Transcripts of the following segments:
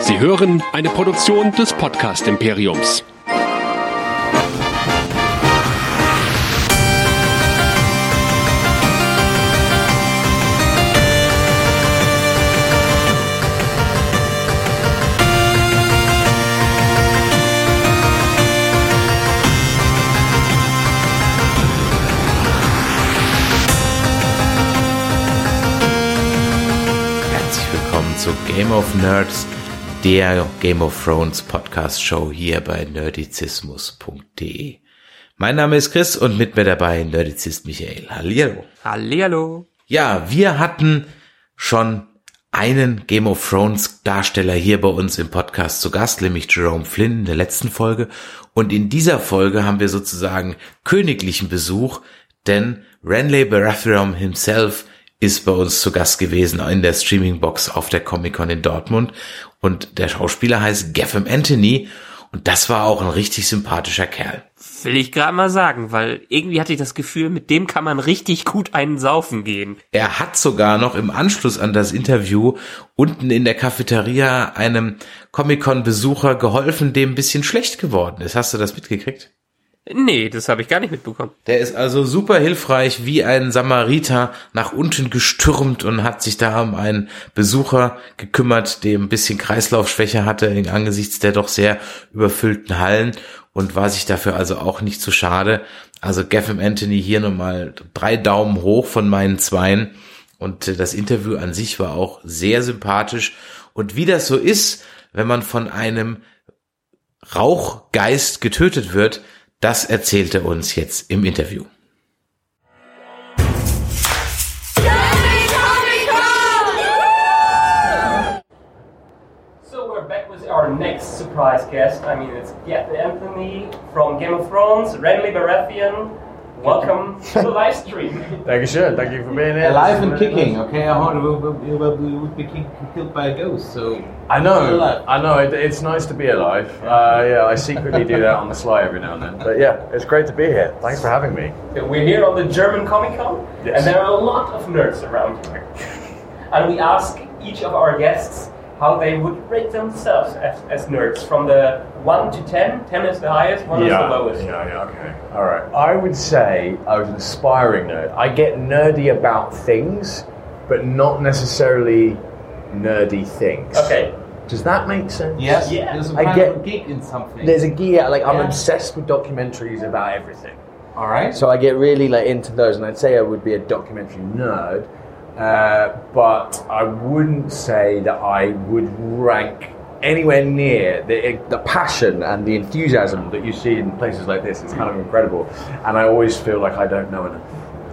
Sie hören eine Produktion des Podcast Imperiums. Herzlich willkommen zu Game of Nerds, der Game of Thrones Podcast Show hier bei nerdizismus.de. Mein Name ist Chris und mit mir dabei Nerdizist Michael. Hallihallo. Hallihallo. Ja, wir hatten schon einen Game of Thrones Darsteller hier bei uns im Podcast zu Gast, nämlich Jerome Flynn in der letzten Folge. Und in dieser Folge haben wir sozusagen königlichen Besuch, denn Renly Baratheon himself ist bei uns zu Gast gewesen in der Streaming-Box auf der Comic-Con in Dortmund. Und der Schauspieler heißt Gaffem Anthony. Und das war auch ein richtig sympathischer Kerl. Will ich gerade mal sagen, weil irgendwie hatte ich das Gefühl, mit dem kann man richtig gut einen saufen gehen. Er hat sogar noch im Anschluss an das Interview unten in der Cafeteria einem Comic-Con-Besucher geholfen, dem ein bisschen schlecht geworden ist. Hast du das mitgekriegt? Nee, das habe ich gar nicht mitbekommen. Der ist also super hilfreich, wie ein Samariter nach unten gestürmt und hat sich da um einen Besucher gekümmert, der ein bisschen Kreislaufschwäche hatte angesichts der doch sehr überfüllten Hallen und war sich dafür also auch nicht zu schade. Also Gaffem Anthony hier nochmal drei Daumen hoch von meinen Zweien und äh, das Interview an sich war auch sehr sympathisch und wie das so ist, wenn man von einem Rauchgeist getötet wird, das erzählt er uns jetzt im Interview. Our next surprise guest. I mean, it's Gavin Anthony from Game of Thrones, Renly Baratheon. Welcome to the live stream. Thank you, Dankeschön, thank you for being here. alive and This is very kicking. Okay, I heard we would, we would, we would be killed by a ghost. So I know. I know. It, it's nice to be alive. Uh, yeah, I secretly do that on the sly every now and then. But yeah, it's great to be here. Thanks for having me. We're here on the German Comic Con, Yes. and there are a lot of nerds around here. And we ask each of our guests how they would rate themselves as, as nerds from the 1 to 10. 10 is the highest, 1 is the lowest. yeah, yeah, okay. All right. I would say I was an aspiring nerd. I get nerdy about things, but not necessarily nerdy things. Okay. Does that make sense? yes, Yeah, there's a I get- of a geek in something. There's a gear, like I'm Yeah. obsessed with documentaries about everything. All right. So I get really like into those, and I'd say I would be a documentary nerd, uh, but I wouldn't say that I would rank anywhere near the, the passion and the enthusiasm that you see in places like this. It's kind of incredible, and I always feel like I don't know enough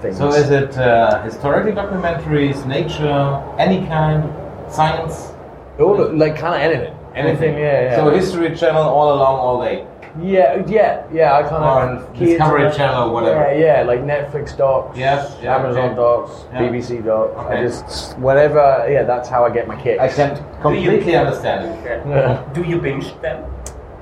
things. so is it uh, historical documentaries, nature, any kind, science, all like kind of anything, anything? Yeah, yeah. So History Channel all along, all day. Yeah, yeah, yeah. I kind Or of key into Discovery that. Channel, whatever. Yeah, yeah, like Netflix docs, Yes, yeah, Amazon okay. docs, Yeah. BBC docs. Okay. I just whatever. Yeah, that's how I get my kicks. I can completely understand. Yeah. Do you binge them?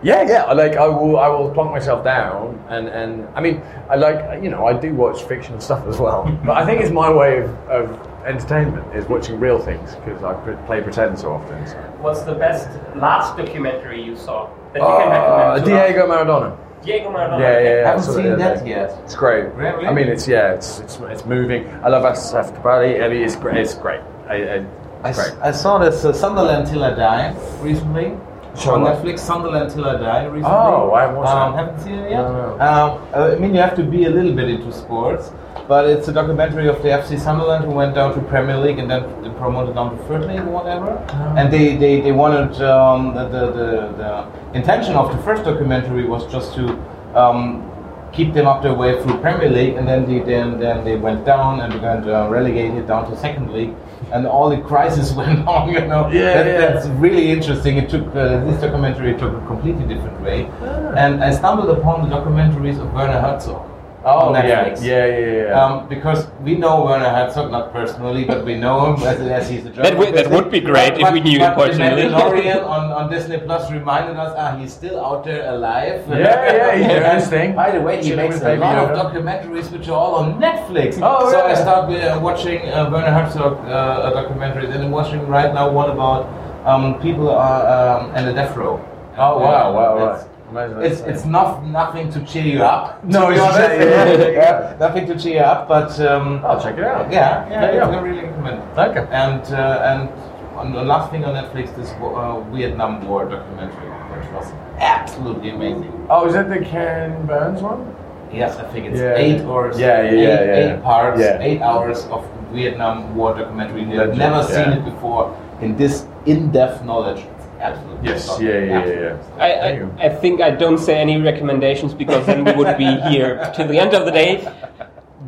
Yeah, yeah. Like I will, I will plonk myself down, and and I mean, I like you know, I do watch fictional stuff as well. but I think it's my way of, of entertainment is watching real things because I pre- play pretend so often. So. What's the best last documentary you saw that you can Uh, recommend? to us? Diego Maradona. Diego Maradona. Yeah, yeah, yeah. Haven't seen that yet. It's great. Really? I mean, it's yeah, it's it's, it's moving. I love Asif Kapadia. I mean, it's great. It's great. I, I, I, it's s- great. I saw this uh, Sunderland Till I Die recently. Show on what? Netflix, Sunderland Till I Die recently. Oh, I haven't watched um. Haven't seen it yet? No, no. Um, uh, I mean, you have to be a little bit into sports, but it's a documentary of the FC Sunderland who went down to Premier League and then promoted down to Third League or whatever. Oh. And they, they, they wanted, um, the, the, the, the intention of the first documentary was just to um, keep them up their way through Premier League, and then they, then, then they went down and got uh, relegated down to second league. And all the crisis went on, you know. Yeah, That- yeah. That's really interesting. It took uh, this documentary took a completely different way, Ah. and I stumbled upon the documentaries of Werner Herzog. Oh on yeah, Netflix. yeah, yeah, yeah. Um, because we know Werner Herzog not personally, but we know him as, as he's a German. That would- that would be great if we knew him personally. The Mandalorian on, on Disney Plus reminded us, ah, he's still out there alive. Yeah, yeah, he's doing his thing. By the way, he Chilling makes a lot of documentaries which are all on Netflix. Oh, so I yeah. started uh, watching uh, Werner Herzog uh, documentaries, and I'm watching right now one about um, people are um, in the death row. Oh wow, wow, It's- right. Imagine It's that. it's not nothing to cheer you up. No, it's honest. just- yeah, yeah, yeah. nothing to cheer you up, but um, I'll check it out. yeah, yeah, There you it's go. really recommend. Okay. And uh, and on the last thing on Netflix, this uh, Vietnam War documentary, which was absolutely amazing. Oh, is that the Ken Burns one? Yes, I think it's Yeah. eight hours. Yeah, yeah, eight, yeah, yeah. eight parts, Yeah. eight hours of Vietnam War documentary. You've Legend, never seen yeah. it before in this in-depth knowledge. It's absolutely Yes, awesome. yeah, yeah, yeah, Absolutely. yeah. I, I, I think I don't say any recommendations because then we would be here till the end of the day.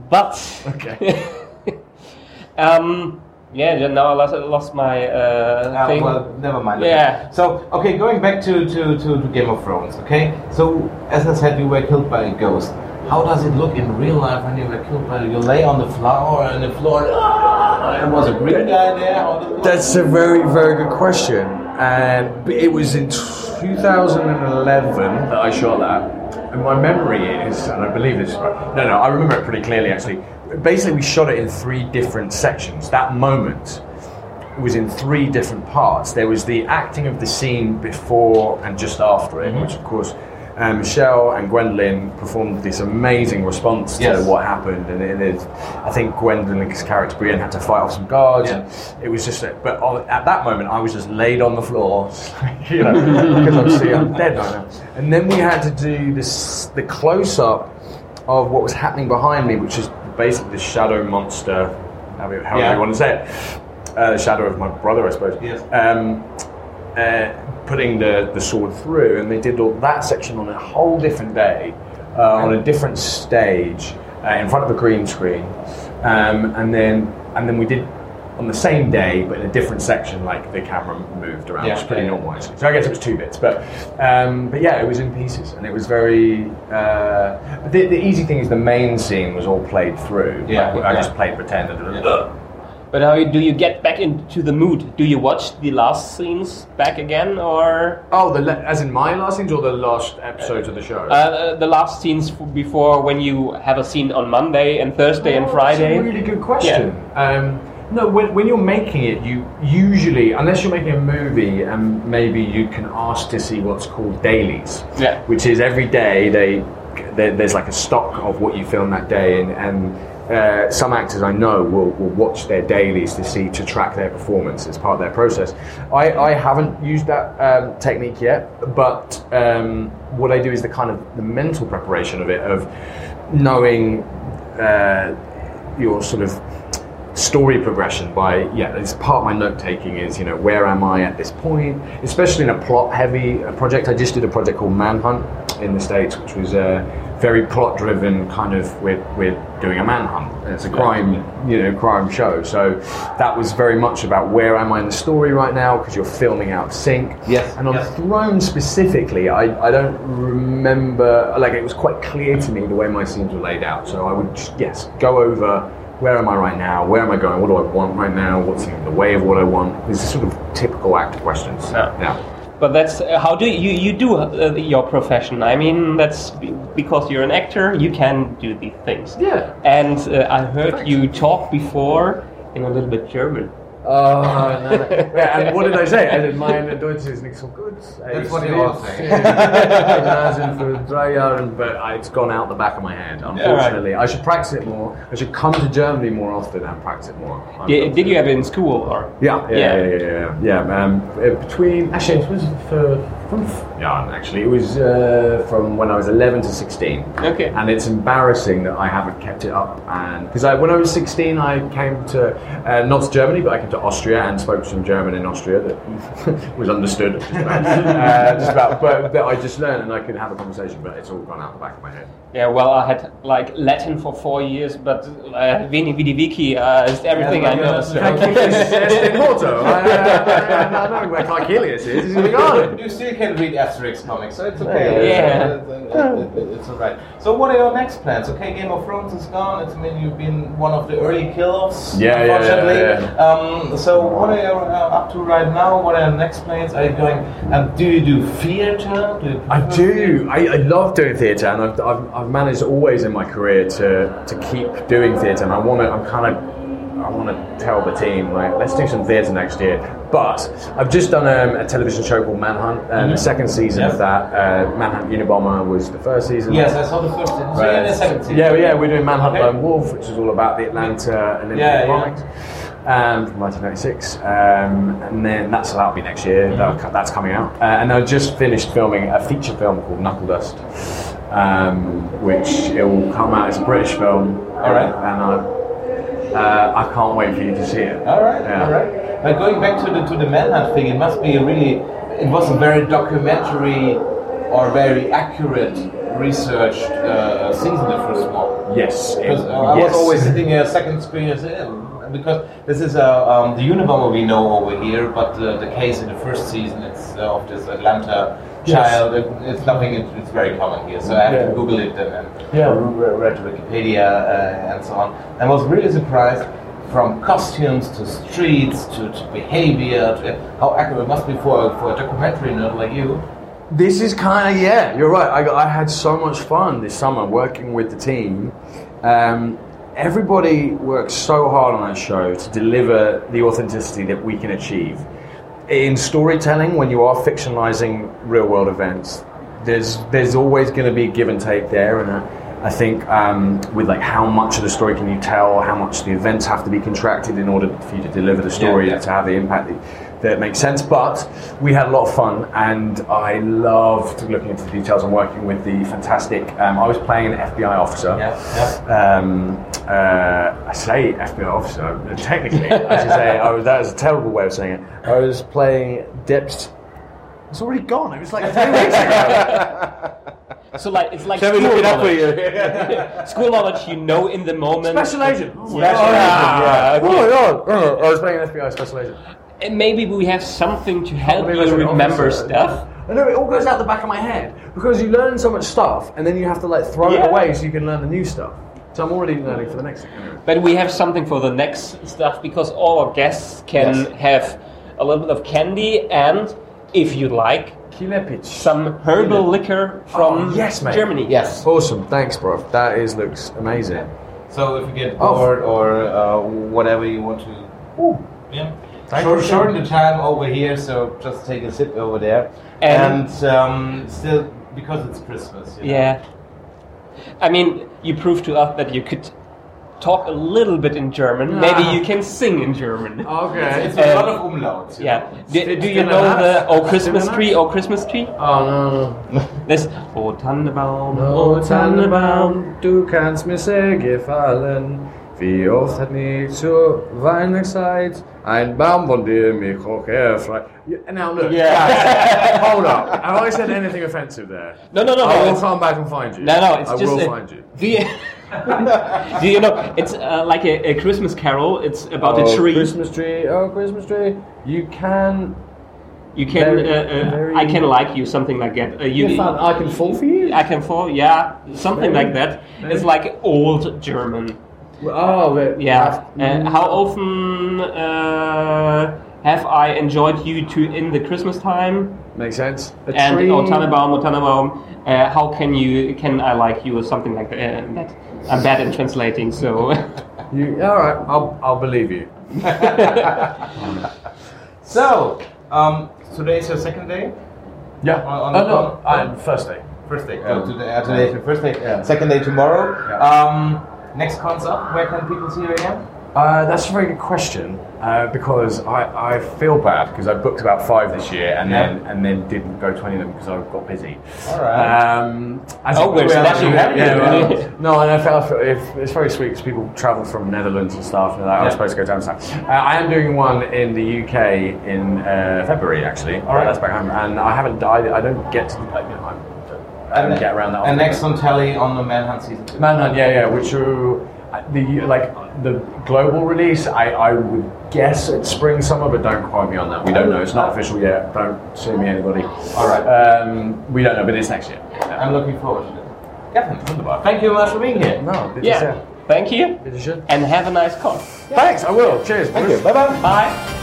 But Okay. um, yeah, now I lost, lost my uh, Ah, thing. well, never mind. Yeah. So, okay, going back to, to, to, to Game of Thrones, okay? So, as I said, you were killed by a ghost. How does it look in real life when you were killed by You lay on the floor on the floor, ah, and was a green guy there? How did it look? That's a very, very good question. Uh, and it was in 2011 that I shot that. And my memory is, and I believe this, no, no, I remember it pretty clearly actually. Basically, we shot it in three different sections. That moment was in three different parts. There was the acting of the scene before and just after it, mm-hmm. which of course um, Michelle and Gwendoline performed this amazing response Yes. to what happened, and it, it, I think Gwendoline's character Brienne had to fight off some guards. Yeah. and It was just, a, but on, at that moment, I was just laid on the floor, you know, because obviously I'm dead right now. And then we had to do this, the close up of what was happening behind me, which is basically the shadow monster, however, however Yeah. you want to say it, uh, the shadow of my brother, I suppose. Yes. Um, uh, putting the, the sword through, and they did all that section on a whole different day, uh, on a different stage, uh, in front of a green screen, um, and then and then we did on the same day, but in a different section, like the camera moved around, Yeah, which is pretty yeah, yeah. normal actually. So I guess it was two bits, but um, but yeah, it was in pieces, and it was very. Uh, the, the easy thing is the main scene was all played through. Yeah, Like, I just played pretend. Yeah. But how do you get back into the mood? Do you watch the last scenes back again, or Oh, the as in my last scenes or the last episodes of the show? uh, the last scenes before when you have a scene on Monday and Thursday and Oh, Friday? That's a really good question. Um, no, when, when you're making it, you usually, unless you're making a movie, and maybe you can ask to see what's called dailies, Yeah. which is every day they there, there's like a stock of what you film that day, and, and uh, some actors I know will, will watch their dailies to see to track their performance as part of their process. I, I haven't used that um, technique yet, but um, what I do is the kind of the mental preparation of it of knowing uh, your sort of story progression by yeah it's part of my note taking is you know where am i at this point especially in a plot heavy uh, project i just did a project called manhunt in the states which was a very plot driven kind of we're, we're doing a manhunt it's a crime you know crime show so that was very much about where am i in the story right now because you're filming out of sync Yes, and on yes. Throne specifically, I, I don't remember, like, it was quite clear to me the way my scenes were laid out. So I would, just, yes, go over where am I right now? Where am I going? What do I want right now? What's in the way of what I want? These are sort of typical actor questions. Yeah. yeah. But that's uh, how do you you do uh, your profession? I mean, that's because you're an actor, you can do these things. Yeah. And uh, I heard you talk before in a little bit German. Oh, no, no. Yeah, and what did I say? I said, mein Deutsch ist nicht so gut. That's what you all say. Gymnasium for drei Jahren, but it's gone out the back of my head, unfortunately. I should practice it more. I should come to Germany more often and practice it more. Did, did you have it in school or? Yeah, yeah, Yeah. yeah, yeah, yeah. yeah. Um, uh, between actually, it was for from yeah, actually, it was uh, from when I was 11 to 16. Okay. And it's embarrassing that I haven't kept it up, and because I, when I was 16, I came to uh, not to Germany, but I came to Austria and spoke some German in Austria that was understood. Just about, uh, just about but that I just learned and I could have a conversation, but it's all gone out the back of my head. Yeah, well, I had like Latin for four years, but uh, Veni Vidi Vici uh, is everything Yeah, I know. yeah, So. Caecilius est in auto. I, I, I know where Caecilius is. He's in the garden. You can read Asterix comics, so it's okay. Yeah. It's, it's, it's alright. So, what are your next plans? Okay, Game of Thrones is gone. It's I mean you've been one of the early killers, Yeah, yeah, unfortunately. yeah, Um, so, what are you uh, up to right now? What are your next plans? Are you going? Um, do you do theater? Do you I do. I, I love doing theatre, and I've, I've, I've managed always in my career to, to keep doing theatre. And I want to. I'm kind of. I want to tell the team like let's do some theatre next year. But I've just done um, a television show called Manhunt, and the second season Yes. of that uh, Manhunt Unabomber was the first season. Yes, I saw the first season. So you're in the second season. Yeah, yeah, we're doing Manhunt Okay. Lone Wolf, which is all about the Atlanta Olympic Yeah, yeah. bombings. Um, from 1996, um, and then that's that'll be next year. Mm-hmm. That'll co- that's coming out, uh, and I just finished filming a feature film called Knuckle Dust, um, which it will come out. It's a British film, All right. and I, uh, I can't wait for you to see it. All right, Yeah. all right. But going back to the to the manhunt thing, it must be a really. It was a very documentary or very accurate researched uh, season, the first one. Yes, it- Because uh, I yes. was always sitting a second screen as in because this is uh, um, the Unabomber we know over here, but uh, the case in the first season it's uh, of this Atlanta Yes. child. It, it's nothing. It, it's very common here, so I have Yeah. to Google it and, and Yeah. re- read Wikipedia uh, and so on. I was really surprised from costumes to streets to, to behavior to how accurate it must be for a, for a documentary nerd like you. This is kind of yeah. You're right. I, I had so much fun this summer working with the team. Um, everybody works so hard on that show to deliver the authenticity that we can achieve. In storytelling, when you are fictionalizing real world events, there's there's always going to be give and take there, and I, I think um, with like how much of the story can you tell, how much the events have to be contracted in order for you to deliver the story yeah. to have the impact that, that makes sense. But we had a lot of fun, and I loved looking into the details and working with the fantastic. Um, I was playing an FBI officer. Yeah, Um, uh, I say FBI officer. Technically, I should say I was, that is a terrible way of saying it. I was playing Dept. It's already gone. It was like three weeks ago. So like it's like Shall school look up for knowledge. you? school knowledge you know in the moment. Special agent. Oh my Special God. agent, yeah, Oh my. Oh, I was playing an FBI special agent. And maybe we have something to help Maybe you remember officer. stuff. I know it all goes out the back of my head because you learn so much stuff and then you have to like throw Yeah. it away so you can learn the new stuff. So I'm already learning for the next thing. But we have something for the next stuff because all our guests can Yes. have a little bit of candy and, if you like, Killepitsch. some herbal liquor from Oh, yes, mate. Germany. Yes. Awesome. Thanks, bro. That is looks amazing. So if you get Oh. or uh, whatever you want to, yeah, Thank Short, you. shorten the time over here. So just take a sip over there, And- and, um, still because it's Christmas. You know? Yeah. I mean, you proved to us that you could talk a little bit in German. Maybe Ah. you can sing in German. Okay. It's a Um, lot of umlauts. Yeah. Do, do you know the Oh Christmas tree, Oh Christmas tree? Oh no, no. This Oh Tannenbaum, Oh Tannenbaum, du kannst mir sehr gefallen. Wie oft hat nicht zur Weihnachtszeit ein Baum von dir mich hoch erfreut. Now look, Yeah. hold up. Have I said anything offensive there? No, no, no, I no. will come back and find you. No, no, it's I just will a- find you. Do you, do you know? It's uh, like a, a Christmas carol. It's about oh, a tree. Christmas tree, oh Christmas tree. You can. You can. Very- uh, uh, I can like you, something like that. Uh, you, You. I can fall for you. I can fall. Yeah, something Very- like that. very- It's like old German. Oh, but Yeah. Uh, how often uh, have I enjoyed you to in the Christmas time? makes sense. A and tree. oh Tannenbaum, oh Tannenbaum, uh, how can you can I like you or something like that? Uh, that. I'm bad in translating, so You, all right, I'll, I'll believe you. So um, today is your second day. Yeah. On- on oh, the no, phone? I'm first day. First day. Yeah. So today, uh, today is your first day. Yeah. Second day tomorrow. Yeah. Um, next concert. Where can people see you again? Uh, that's a very good question uh, because I, I feel bad because I booked about five this year and Yeah. then and then didn't go to any of them because I got busy. All right. Um, as Oh, we're slashing yeah, happy. yeah, well, no, and I felt if, it's very sweet because people travel from Netherlands and stuff. And like, I was supposed to go down south. Uh, I am doing one in the UK in uh, February actually. All right. that's back home, and I haven't died. I don't get to. I, you know, I'm- get around that. And next on telly on the Manhunt season two. Manhunt, yeah, yeah, which are uh, the like the global release. I, I would guess it's spring summer, but don't quote me on that. We don't know. It's not official yet. Don't sue me, anybody. All right. Um, we don't know, but it's next year. I'm looking forward to it. Gavin, wunderbar. Thank you very much for being here. No, did yeah. Thank you, Did you and have a nice call. Thanks. I will. Cheers. Thank you. Bye bye. Bye.